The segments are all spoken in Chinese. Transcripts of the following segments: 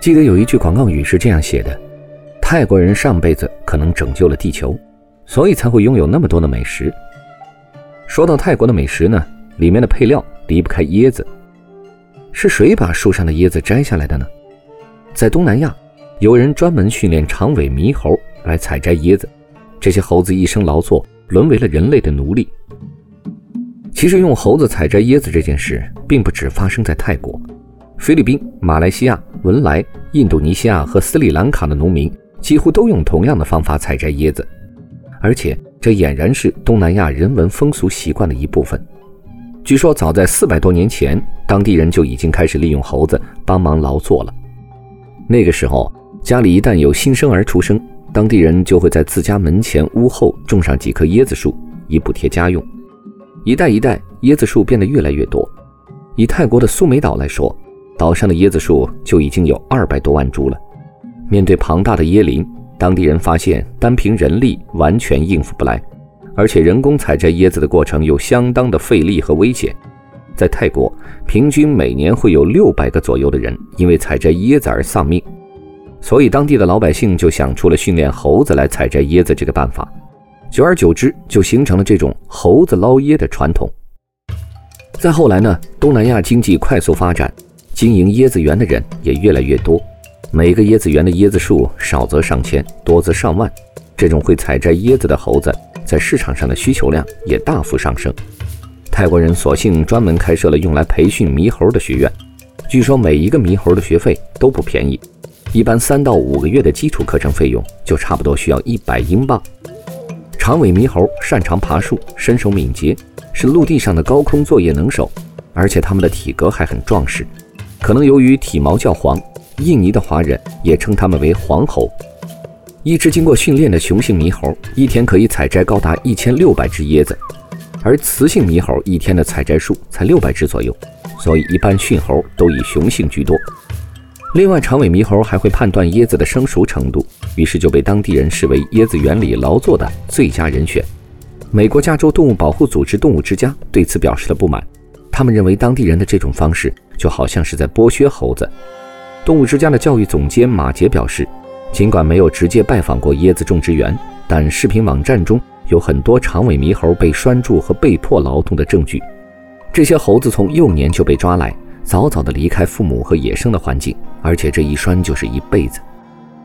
记得有一句广告语是这样写的：“泰国人上辈子可能拯救了地球，所以才会拥有那么多的美食。”说到泰国的美食呢，里面的配料离不开椰子。是谁把树上的椰子摘下来的呢？在东南亚，有人专门训练长尾猕猴来采摘椰子。这些猴子一生劳作，沦为了人类的奴隶。其实，用猴子采摘椰子这件事，并不只发生在泰国。菲律宾、马来西亚、文莱、印度尼西亚和斯里兰卡的农民几乎都用同样的方法采摘椰子，而且这俨然是东南亚人文风俗习惯的一部分。据说，早在四百多年前，当地人就已经开始利用猴子帮忙劳作了。那个时候，家里一旦有新生儿出生，当地人就会在自家门前屋后种上几棵椰子树，以补贴家用。一代一代，椰子树变得越来越多。以泰国的苏梅岛来说，岛上的椰子树就已经有二百多万株了。面对庞大的椰林，当地人发现单凭人力完全应付不来，而且人工采摘椰子的过程有相当的费力和危险。在泰国，平均每年会有六百个左右的人因为采摘椰子而丧命，所以当地的老百姓就想出了训练猴子来采摘椰子这个办法。久而久之，就形成了这种猴子捞椰的传统。再后来呢，东南亚经济快速发展。经营椰子园的人也越来越多，每个椰子园的椰子树少则上千，多则上万。这种会采摘椰子的猴子，在市场上的需求量也大幅上升。泰国人索性专门开设了用来培训猕猴的学院，据说每一个猕猴的学费都不便宜，一般三到五个月的基础课程费用就差不多需要一百英镑。长尾猕猴擅长爬树，身手敏捷，是陆地上的高空作业能手，而且它们的体格还很壮实。可能由于体毛较黄，印尼的华人也称它们为黄猴。一只经过训练的雄性猕猴一天可以采摘高达一千六百只椰子，而雌性猕猴一天的采摘数才六百只左右，所以一般驯猴都以雄性居多。另外，长尾猕猴还会判断椰子的生熟程度，于是就被当地人视为椰子园里劳作的最佳人选。美国加州动物保护组织动物之家对此表示了不满，他们认为当地人的这种方式。就好像是在剥削猴子。动物之家的教育总监马杰表示，尽管没有直接拜访过椰子种植园，但视频网站中有很多长尾猕猴被拴住和被迫劳动的证据。这些猴子从幼年就被抓来，早早地离开父母和野生的环境，而且这一拴就是一辈子。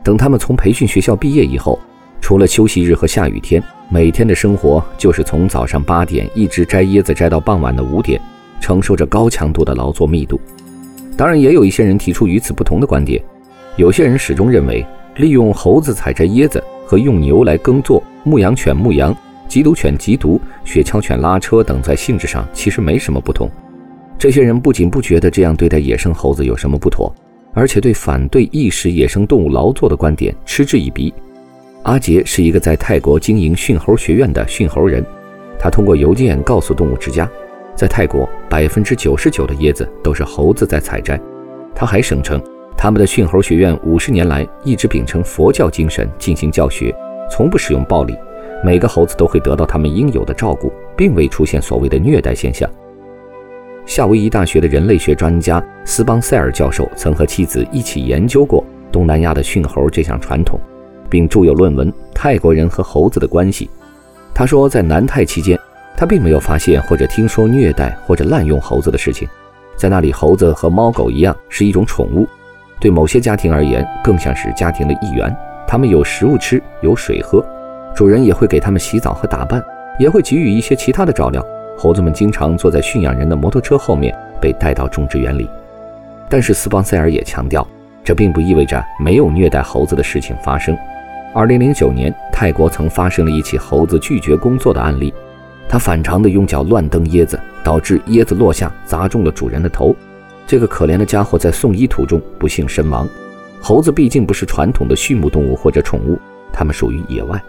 等他们从培训学校毕业以后，除了休息日和下雨天，每天的生活就是从早上八点一直摘椰子摘到傍晚的五点。承受着高强度的劳作密度，当然也有一些人提出与此不同的观点。有些人始终认为，利用猴子采摘椰子和用牛来耕作、牧羊犬牧羊、缉毒犬缉毒、雪橇犬拉车等，在性质上其实没什么不同。这些人不仅不觉得这样对待野生猴子有什么不妥，而且对反对意识野生动物劳作的观点嗤之以鼻。阿杰是一个在泰国经营驯猴学院的驯猴人，他通过邮件告诉动物之家。在泰国，百分之九十九的椰子都是猴子在采摘。他还声称，他们的驯猴学院五十年来一直秉承佛教精神进行教学，从不使用暴力，每个猴子都会得到他们应有的照顾，并未出现所谓的虐待现象。夏威夷大学的人类学专家斯邦塞尔教授曾和妻子一起研究过东南亚的驯猴这项传统，并著有论文《泰国人和猴子的关系》。他说，在南泰期间。他并没有发现或者听说虐待或者滥用猴子的事情，在那里，猴子和猫狗一样是一种宠物，对某些家庭而言更像是家庭的一员。它们有食物吃，有水喝，主人也会给它们洗澡和打扮，也会给予一些其他的照料。猴子们经常坐在驯养人的摩托车后面，被带到种植园里。但是斯邦塞尔也强调，这并不意味着没有虐待猴子的事情发生。2009年，泰国曾发生了一起猴子拒绝工作的案例。它反常的用脚乱蹬椰子，导致椰子落下砸中了主人的头。这个可怜的家伙在送医途中不幸身亡。猴子毕竟不是传统的畜牧动物或者宠物，它们属于野外。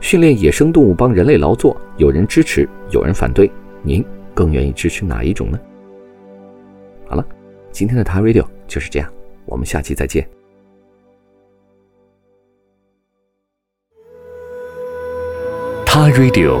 训练野生动物帮人类劳作，有人支持，有人反对。您更愿意支持哪一种呢？好了，今天的 Ta Radio 就是这样，我们下期再见。他 Radio，